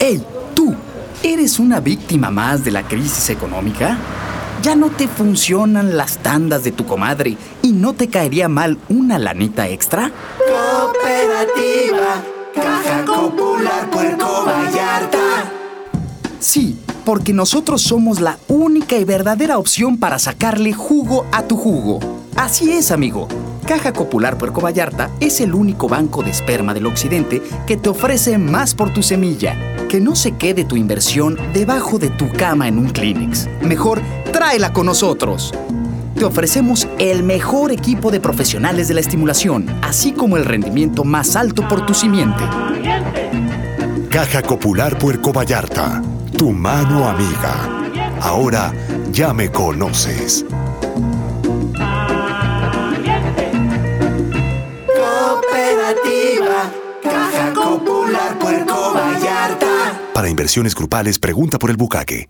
¡Ey, tú! ¿Eres una víctima más de la crisis económica? ¿Ya no te funcionan las tandas de tu comadre y no te caería mal una lanita extra? Cooperativa, Caja Popular Puerco Vallarta. Sí, porque nosotros somos la única y verdadera opción para sacarle jugo a tu jugo. Así es, amigo. Caja Popular Puerco Vallarta es el único banco de esperma del occidente que te ofrece más por tu semilla. Que no se quede tu inversión debajo de tu cama en un Kleenex. Mejor, tráela con nosotros. Te ofrecemos el mejor equipo de profesionales de la estimulación, así como el rendimiento más alto por tu simiente. Caja Popular Puerco Vallarta, tu mano amiga. Ahora ya me conoces. Cooperativa, Caja Popular Puerco Vallarta. Para inversiones grupales, pregunta por el bucaque.